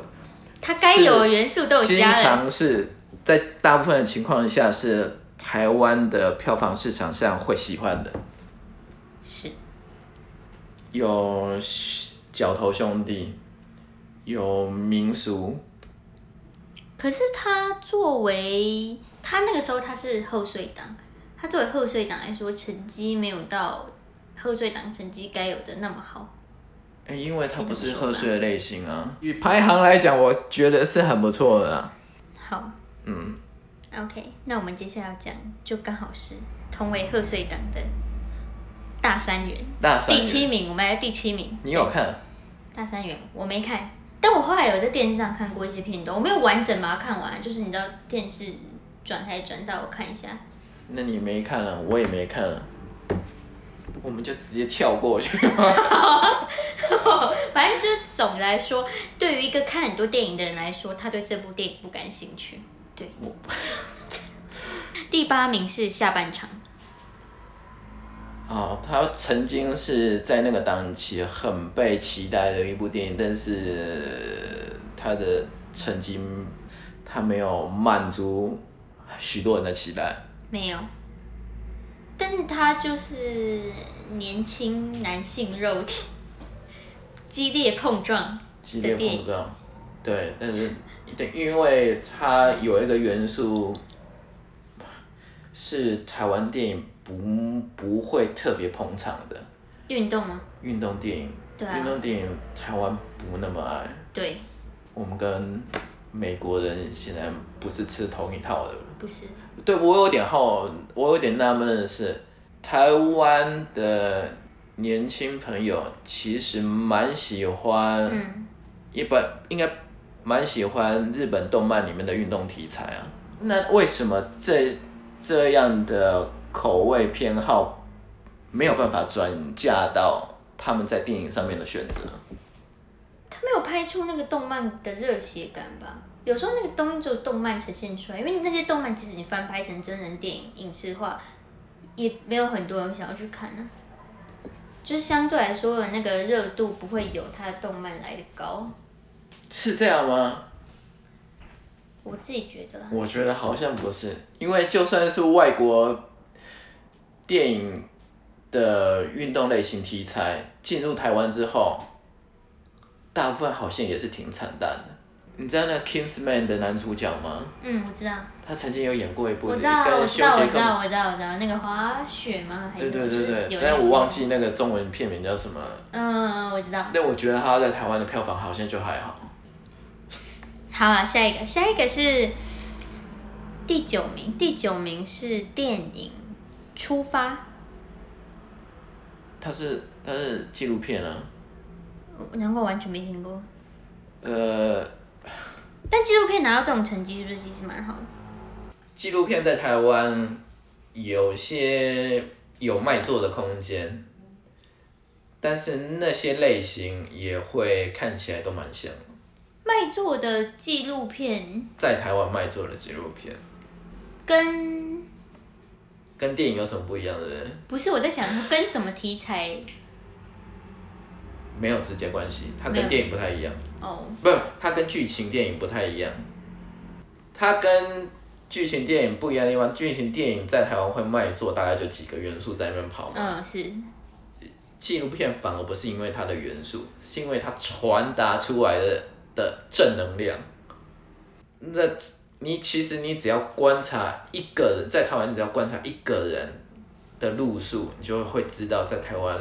[SPEAKER 1] 他该有的元素都有加
[SPEAKER 2] 经常是在大部分的情况下是。台湾的票房市场上会喜欢的，
[SPEAKER 1] 是，
[SPEAKER 2] 有角头兄弟，有民俗。
[SPEAKER 1] 可是他作为他那个时候他是贺岁档，他作为贺岁档来说，成绩没有到贺岁档成绩该有的那么好。
[SPEAKER 2] 哎，因为他不是贺岁的类型啊。以排行来讲，我觉得是很不错的。
[SPEAKER 1] 好。嗯。OK，那我们接下来要讲，就刚好是同为贺岁档的大三元，
[SPEAKER 2] 大三
[SPEAKER 1] 元第七名，我们来第七名。
[SPEAKER 2] 你有看？
[SPEAKER 1] 大三元我没看，但我后来有在电视上看过一些片段，我没有完整把它看完，就是你知道电视转台转到我看一下。
[SPEAKER 2] 那你没看了，我也没看了，我们就直接跳过去。
[SPEAKER 1] 反正就是总的来说，对于一个看很多电影的人来说，他对这部电影不感兴趣。对，第八名是下半场。
[SPEAKER 2] 啊哦，他曾经是在那个档期很被期待的一部电影，但是他的成绩他没有满足许多人的期待。
[SPEAKER 1] 没有，但是他就是年轻男性肉体激烈碰撞
[SPEAKER 2] 激烈碰撞，对，但是对，因为他有一个元素是台湾电影不不会特别捧场的
[SPEAKER 1] 运动吗？
[SPEAKER 2] 运动电影，
[SPEAKER 1] 对啊
[SPEAKER 2] 运动电影台湾不那么爱，
[SPEAKER 1] 对，
[SPEAKER 2] 我们跟美国人现在不是吃同一套的。
[SPEAKER 1] 不是，
[SPEAKER 2] 对我有点好，我有点纳闷的是，台湾的年轻朋友其实蛮喜欢，
[SPEAKER 1] 嗯，
[SPEAKER 2] 一般应该蛮喜欢日本动漫里面的运动题材啊。那为什么这这样的口味偏好没有办法转嫁到他们在电影上面的选择？
[SPEAKER 1] 他没有拍出那个动漫的热血感吧？有时候那个东西只有动漫呈现出来，因为那些动漫即使你翻拍成真人电影、影视化，也没有很多人想要去看呢、就是相对来说的那个热度不会有它的动漫来的高，
[SPEAKER 2] 是这样吗？
[SPEAKER 1] 我自己觉得。
[SPEAKER 2] 我觉得好像不是，因为就算是外国电影的运动类型题材进入台湾之后，大部分好像也是挺惨淡的。你知道那 Kingsman 的男主角吗？
[SPEAKER 1] 嗯，我知道，
[SPEAKER 2] 他曾经有演过一部
[SPEAKER 1] 我知道，我知道，我知道，我知道，我知道那个滑雪吗？
[SPEAKER 2] 对对对对，但
[SPEAKER 1] 是
[SPEAKER 2] 我忘记那个中文片名叫什么。
[SPEAKER 1] 嗯，我知道。
[SPEAKER 2] 但我觉得他在台湾的票房好像就还好。
[SPEAKER 1] 好啊，下一个，下一个是第九名，第九名是电影《出发》，
[SPEAKER 2] 它是它是纪录片啊，
[SPEAKER 1] 难怪完全没听过。
[SPEAKER 2] 呃，
[SPEAKER 1] 但纪录片拿到这种成绩，是不是其实蛮好的？
[SPEAKER 2] 纪录片在台湾有些有卖座的空间，但是那些类型也会看起来都蛮像。
[SPEAKER 1] 卖座的纪录片
[SPEAKER 2] 在台湾卖座的纪录片
[SPEAKER 1] 跟
[SPEAKER 2] 跟电影有什么不一样的？
[SPEAKER 1] 不是我在想跟什么题材
[SPEAKER 2] 没有直接关系，它跟电影不太一样。
[SPEAKER 1] 哦，
[SPEAKER 2] 不，它跟剧情电影不太一样。它跟剧情电影不一样的地方，剧情电影在台湾会卖座，大概就几个元素在那边跑嘛。
[SPEAKER 1] 嗯是，
[SPEAKER 2] 纪录片反而不是因为它的元素，是因为它传达出来的的正能量。那你其实你只要观察一个人，在台湾你只要观察一个人的路数，你就会知道在台湾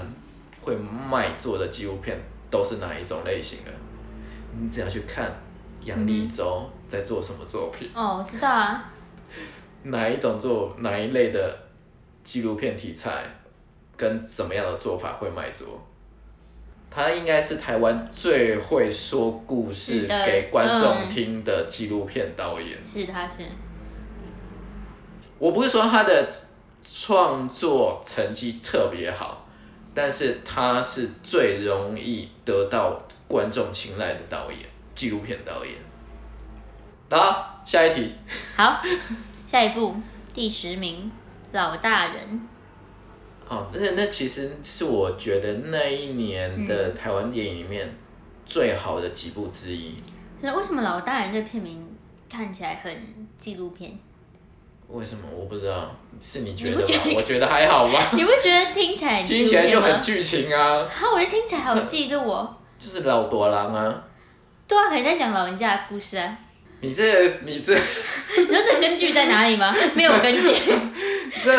[SPEAKER 2] 会卖座的纪录片都是哪一种类型的。你只要去看杨立洲在做什么作品，
[SPEAKER 1] 哦我知道啊，
[SPEAKER 2] 哪一种做哪一类的纪录片题材，跟什么样的做法会卖座。他应该是台湾最会说故事给观众
[SPEAKER 1] 嗯
[SPEAKER 2] 听的纪录片导演。
[SPEAKER 1] 是他是，
[SPEAKER 2] 我不是说他的创作成绩特别好，但是他是最容易得到观众青睐的导演，纪录片导演。好，下一题。
[SPEAKER 1] 好，下一步第十名老大人，
[SPEAKER 2] 哦，那那其实是我觉得那一年的台湾电影里面最好的几部之一。
[SPEAKER 1] 那为什么老大人这片名看起来很纪录片？
[SPEAKER 2] 为什么我不知道？是你觉得吗
[SPEAKER 1] 你不觉？得
[SPEAKER 2] 我觉得还好吧，
[SPEAKER 1] 你不觉得听起来
[SPEAKER 2] 听起来就？很剧情啊，
[SPEAKER 1] 好，我觉得听起来好记录哦。
[SPEAKER 2] 就是老多狼啊。
[SPEAKER 1] 对啊，肯定在讲老人家的故事啊。
[SPEAKER 2] 你这你这
[SPEAKER 1] 你说这根据在哪里吗？没有根据。
[SPEAKER 2] 这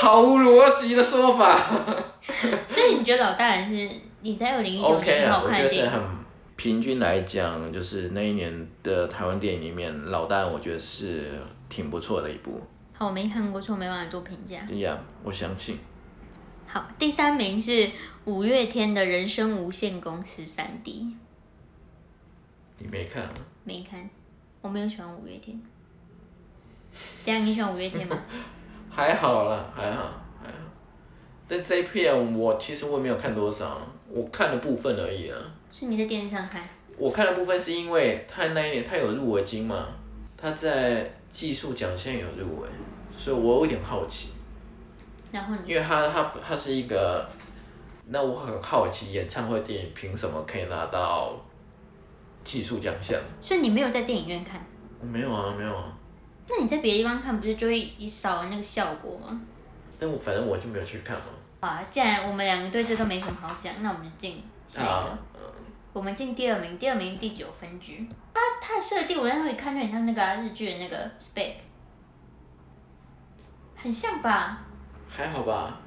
[SPEAKER 2] 毫无逻辑的说法。
[SPEAKER 1] 所以你觉得老大人是你在二零一九年很好看的电影？
[SPEAKER 2] 觉得是很平均来讲，就是那一年的台湾电影里面，老大人我觉得是挺不错的一部。
[SPEAKER 1] 好，我没看过，所以我没办法做评价。
[SPEAKER 2] 对呀，我相信。
[SPEAKER 1] 好，第三名是五月天的《人生无限公司三 D》，
[SPEAKER 2] 你没看啊？
[SPEAKER 1] 没看，我没有喜欢五月天。等下你喜欢五月天吗？
[SPEAKER 2] 还好啦，还好，还好。但这一片我其实我也没有看多少，我看的部分而已啊。
[SPEAKER 1] 是你在电视上看？
[SPEAKER 2] 我看的部分是因为他那一年他有入围金嘛，他在技术奖项有入围，所以我有点好奇。
[SPEAKER 1] 然后你
[SPEAKER 2] 因为他他他是一个，那我很好奇，演唱会电影凭什么可以拿到技术奖项？
[SPEAKER 1] 所以你没有在电影院看，
[SPEAKER 2] 没有啊，没有啊。
[SPEAKER 1] 那你在别的地方看不是就会少了那个效果吗？
[SPEAKER 2] 但我反正我就没有去看嘛。
[SPEAKER 1] 啊，既然我们两个对这都没什么好讲，那我们就进下一个。
[SPEAKER 2] 啊，
[SPEAKER 1] 我们进第二名，第二名第九分局。它它的设定我在那里看就很像那个啊、日剧的那个 spec，很像吧？
[SPEAKER 2] 还好吧，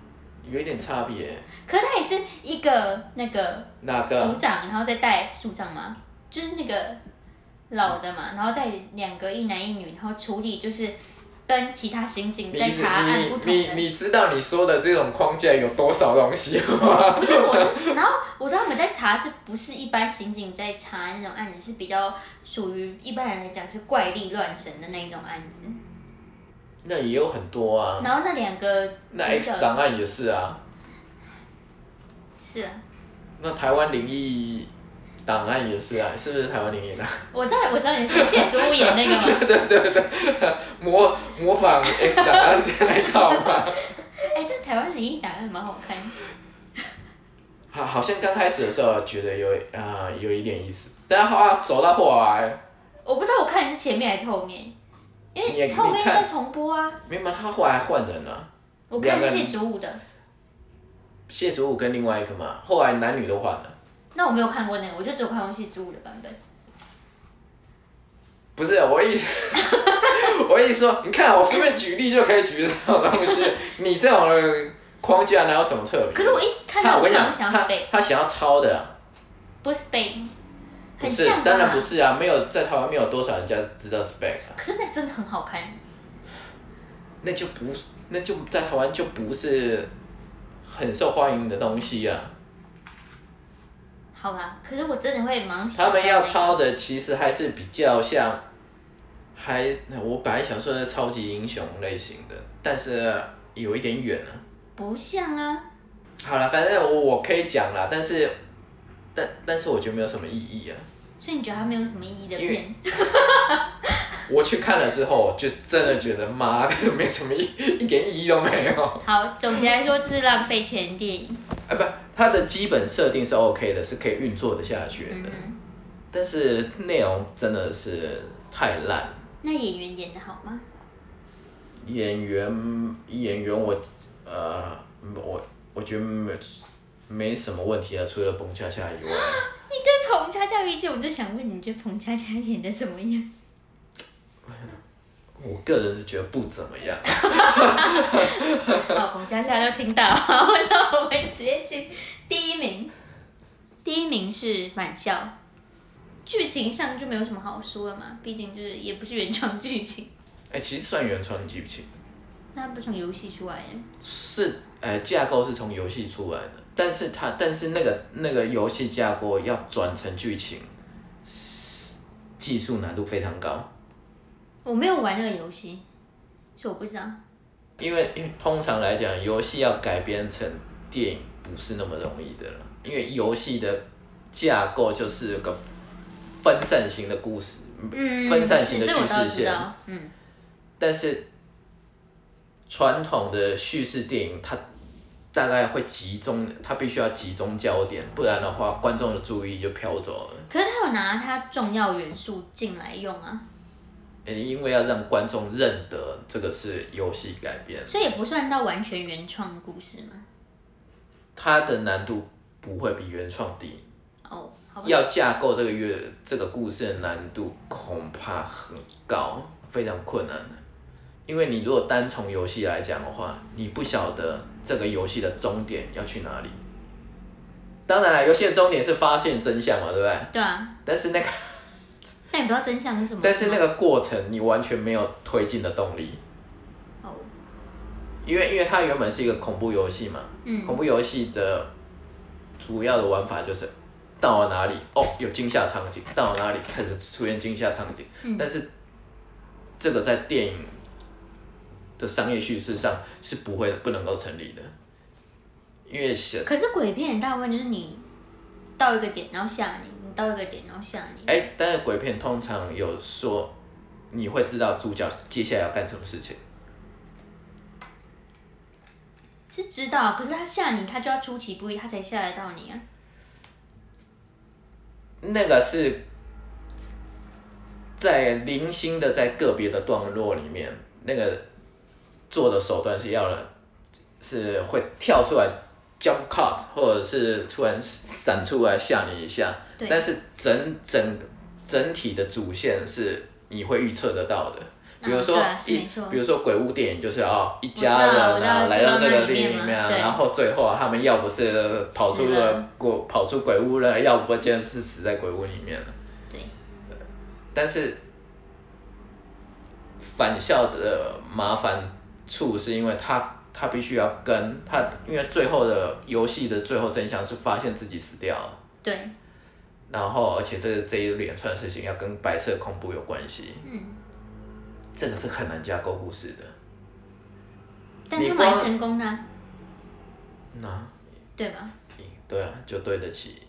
[SPEAKER 2] 有一点差别。
[SPEAKER 1] 可是他也是一个那个
[SPEAKER 2] 哪
[SPEAKER 1] 组？长，然后再带署长吗，就是那个老的嘛，然后带两个一男一女，然后处理就是跟其他刑警在查案不同的。
[SPEAKER 2] 你知道你说的这种框架有多少东西吗？
[SPEAKER 1] 不是我，然后我知道他们在查是不是一般刑警在查那种案子，是比较属于一般人来讲是怪力乱神的那种案子。
[SPEAKER 2] 那也有很多啊。
[SPEAKER 1] 然后那两个
[SPEAKER 2] 那
[SPEAKER 1] 主
[SPEAKER 2] X 档案也是啊。
[SPEAKER 1] 是啊，
[SPEAKER 2] 那台湾灵异档案也是啊，是不是台湾灵异档？
[SPEAKER 1] 我知道我知道你是谢祖武演那个嘛，
[SPEAKER 2] 对对对，模模仿 X 档案那套嘛。
[SPEAKER 1] 哎，但台湾灵异档案蛮好看。
[SPEAKER 2] 好，好像刚开始的时候觉得有啊、有一点意思，但后来走到后来，
[SPEAKER 1] 我不知道我看的是前面还是后面，因为后面
[SPEAKER 2] 你
[SPEAKER 1] 在重播啊。
[SPEAKER 2] 没有嘛，他后来还换人了，
[SPEAKER 1] 我看谢祖武的，
[SPEAKER 2] 谢祖武跟另外一个嘛，后来男女都换了。
[SPEAKER 1] 那我没有看过那个，我就只有看过谢祖武的版本。
[SPEAKER 2] 不是我意思，我意思说，你看我随便举例就可以举这种东西，你这种的框架哪有什么特别？
[SPEAKER 1] 可是我一看
[SPEAKER 2] 到我跟你讲，他他想要抄的啊、
[SPEAKER 1] 不是 spec，
[SPEAKER 2] 不是
[SPEAKER 1] 很像，吧？
[SPEAKER 2] 当然不。是啊，没有在台湾没有多少人家知道 spec 啊，
[SPEAKER 1] 可是那真的很好看，
[SPEAKER 2] 那就不是，那就在台湾就不是很受欢迎的东西啊。
[SPEAKER 1] 好吧？可是我真的会忙想
[SPEAKER 2] 他们要抄的其实还是比较像，还我本来想说是超级英雄类型的，但是有一点远了。
[SPEAKER 1] 不像啊，
[SPEAKER 2] 好了，反正我我可以讲了，但是，但但是我觉得没有什么意义啊。
[SPEAKER 1] 所以你觉得它没有什么意义的片？
[SPEAKER 2] 我去看了之后，就真的觉得妈的没什么意，一点意义都没有。
[SPEAKER 1] 好，总结来说，就是浪费钱的电影。
[SPEAKER 2] 啊，不，它的基本设定是 OK 的，是可以运作的下去的，
[SPEAKER 1] 嗯，
[SPEAKER 2] 但是内容真的是太烂。
[SPEAKER 1] 那演员演的好吗？
[SPEAKER 2] 演员演员我呃我我觉得没没什么问题啊，除了彭恰恰以外，你
[SPEAKER 1] 对彭恰恰有意见，我就想问你，你觉得彭恰恰演的怎么样？
[SPEAKER 2] 我个人是觉得不怎么样。
[SPEAKER 1] 好，彭佳佳都听到，好，那我们直接进第一名。第一名是返校，剧情上就没有什么好说的嘛，毕竟就是也不是原创剧情，
[SPEAKER 2] 哎、其实算原创剧情，
[SPEAKER 1] 那不是从游戏出来的。
[SPEAKER 2] 是呃架构是从游戏出来的，但是它但是那个那个游戏架构要转成剧情，是技术难度非常高。
[SPEAKER 1] 我没有玩那个游戏，所以我不知道。
[SPEAKER 2] 因为因为通常来讲，游戏要改编成电影不是那么容易的了，因为游戏的架构就是个分散型的故事，
[SPEAKER 1] 嗯，
[SPEAKER 2] 分散型的叙事线。
[SPEAKER 1] 嗯，
[SPEAKER 2] 但是传统的叙事电影它大概会集中，它必须要集中焦点，不然的话观众的注意力就飘走了。
[SPEAKER 1] 可是他有拿他重要元素进来用啊，
[SPEAKER 2] 呃因为要让观众认得这个是游戏改编，
[SPEAKER 1] 所以也不算到完全原创故事嘛。
[SPEAKER 2] 它的难度不会比原创低。
[SPEAKER 1] 哦，好。
[SPEAKER 2] 要架构这个月这个故事的难度恐怕很高，非常困难。因为你如果单从游戏来讲的话，你不晓得这个游戏的终点要去哪里。当然了，游戏的终点是发现真相嘛，对不对？
[SPEAKER 1] 对啊，
[SPEAKER 2] 但是那个，
[SPEAKER 1] 但你不知道真相是什么。
[SPEAKER 2] 但是那个过程你完全没有推进的动力，
[SPEAKER 1] 哦，
[SPEAKER 2] 因为因为它原本是一个恐怖游戏嘛，
[SPEAKER 1] 嗯。
[SPEAKER 2] 恐怖游戏的主要的玩法就是到了哪里哦有惊吓场景，到了哪里开始出现惊吓场景，
[SPEAKER 1] 嗯。
[SPEAKER 2] 但是这个在电影的商业叙事上是不会不能够成立的，因为是
[SPEAKER 1] 可是鬼片大部分就是你到一个点，然后吓你；你到一个点，然后吓你。
[SPEAKER 2] 哎，但是鬼片通常有说你会知道主角接下来要干什么事情，
[SPEAKER 1] 是知道，可是他吓你，他就要出其不意，他才吓得到你啊。
[SPEAKER 2] 那个是在零星的在个别的段落里面，那个做的手段是要了，是会跳出来 jump cut，或者是突然闪出来吓你一下，但是整整整体的主线是你会预测得到的。比如说一，比如说鬼屋电影就是哦，一家人啊来到这个地里面啊，然后最后啊他们要不是跑出了
[SPEAKER 1] 了。
[SPEAKER 2] 鬼跑出鬼屋了，要不就是死在鬼屋里面了。
[SPEAKER 1] 对，
[SPEAKER 2] 但是返校的麻烦处是因为他他必须要跟他，因为最后的游戏的最后真相是发现自己死掉了，
[SPEAKER 1] 对，
[SPEAKER 2] 然后而且这这一连串事情要跟白色恐怖有关系，
[SPEAKER 1] 嗯，
[SPEAKER 2] 这个是很难架构故事的。
[SPEAKER 1] 但他蛮成功的啊、
[SPEAKER 2] 那？
[SPEAKER 1] 对吧？
[SPEAKER 2] 对啊，就对得起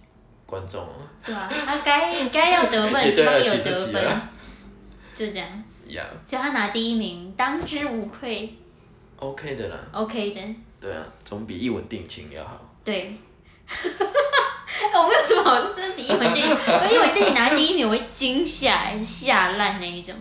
[SPEAKER 2] 观众了。
[SPEAKER 1] 对啊？他该该要得分，他有
[SPEAKER 2] 得起自
[SPEAKER 1] 得分
[SPEAKER 2] 己了，
[SPEAKER 1] 就这样。
[SPEAKER 2] 呀、
[SPEAKER 1] 就他拿第一名，当之无愧
[SPEAKER 2] OK 的啦
[SPEAKER 1] ，，OK 的，
[SPEAKER 2] 对啊，总比一吻定情要好。
[SPEAKER 1] 对。我没有什么好说，真的比一文电影，我一吻定情拿第一名，我会惊吓、吓烂那一种。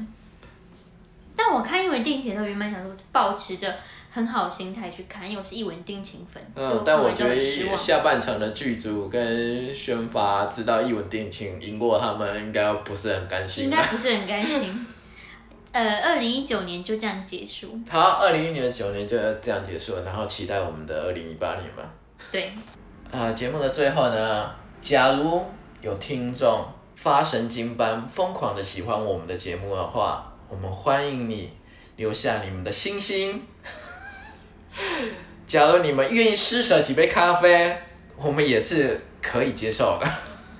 [SPEAKER 1] 但我看一吻定情的时候，原本想说保持着很好的心态去看，因为我是一吻定情粉，
[SPEAKER 2] 嗯，但我觉得。下半场的剧组跟宣发知道一吻定情赢过他们，应该不是很甘心应？
[SPEAKER 1] 该不是很甘心。呃，二零一九年就这样结束，
[SPEAKER 2] 好，二零一年九年就这样结束了，然后期待我们的二零一八年吧。
[SPEAKER 1] 对，
[SPEAKER 2] 啊，节目的最后呢，假如有听众发神经般疯狂的喜欢我们的节目的话，我们欢迎你留下你们的星星。假如你们愿意施舍几杯咖啡，我们也是可以接受的。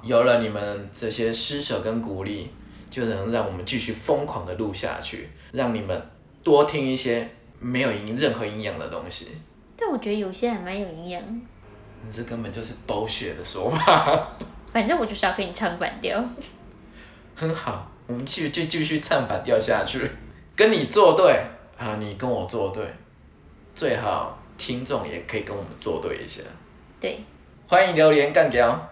[SPEAKER 2] 有了你们这些施舍跟鼓励，就能让我们继续疯狂的录下去，让你们多听一些没有营任何营养的东西。
[SPEAKER 1] 但我觉得有些还蛮有营养。
[SPEAKER 2] 你这根本就是狗血的说法。
[SPEAKER 1] 反正我就是要跟你唱反调。
[SPEAKER 2] 很好，我们继续就继续唱反调下去，跟你作对啊，你跟我作对，最好听众也可以跟我们作对一下。
[SPEAKER 1] 对，
[SPEAKER 2] 欢迎留言干掉。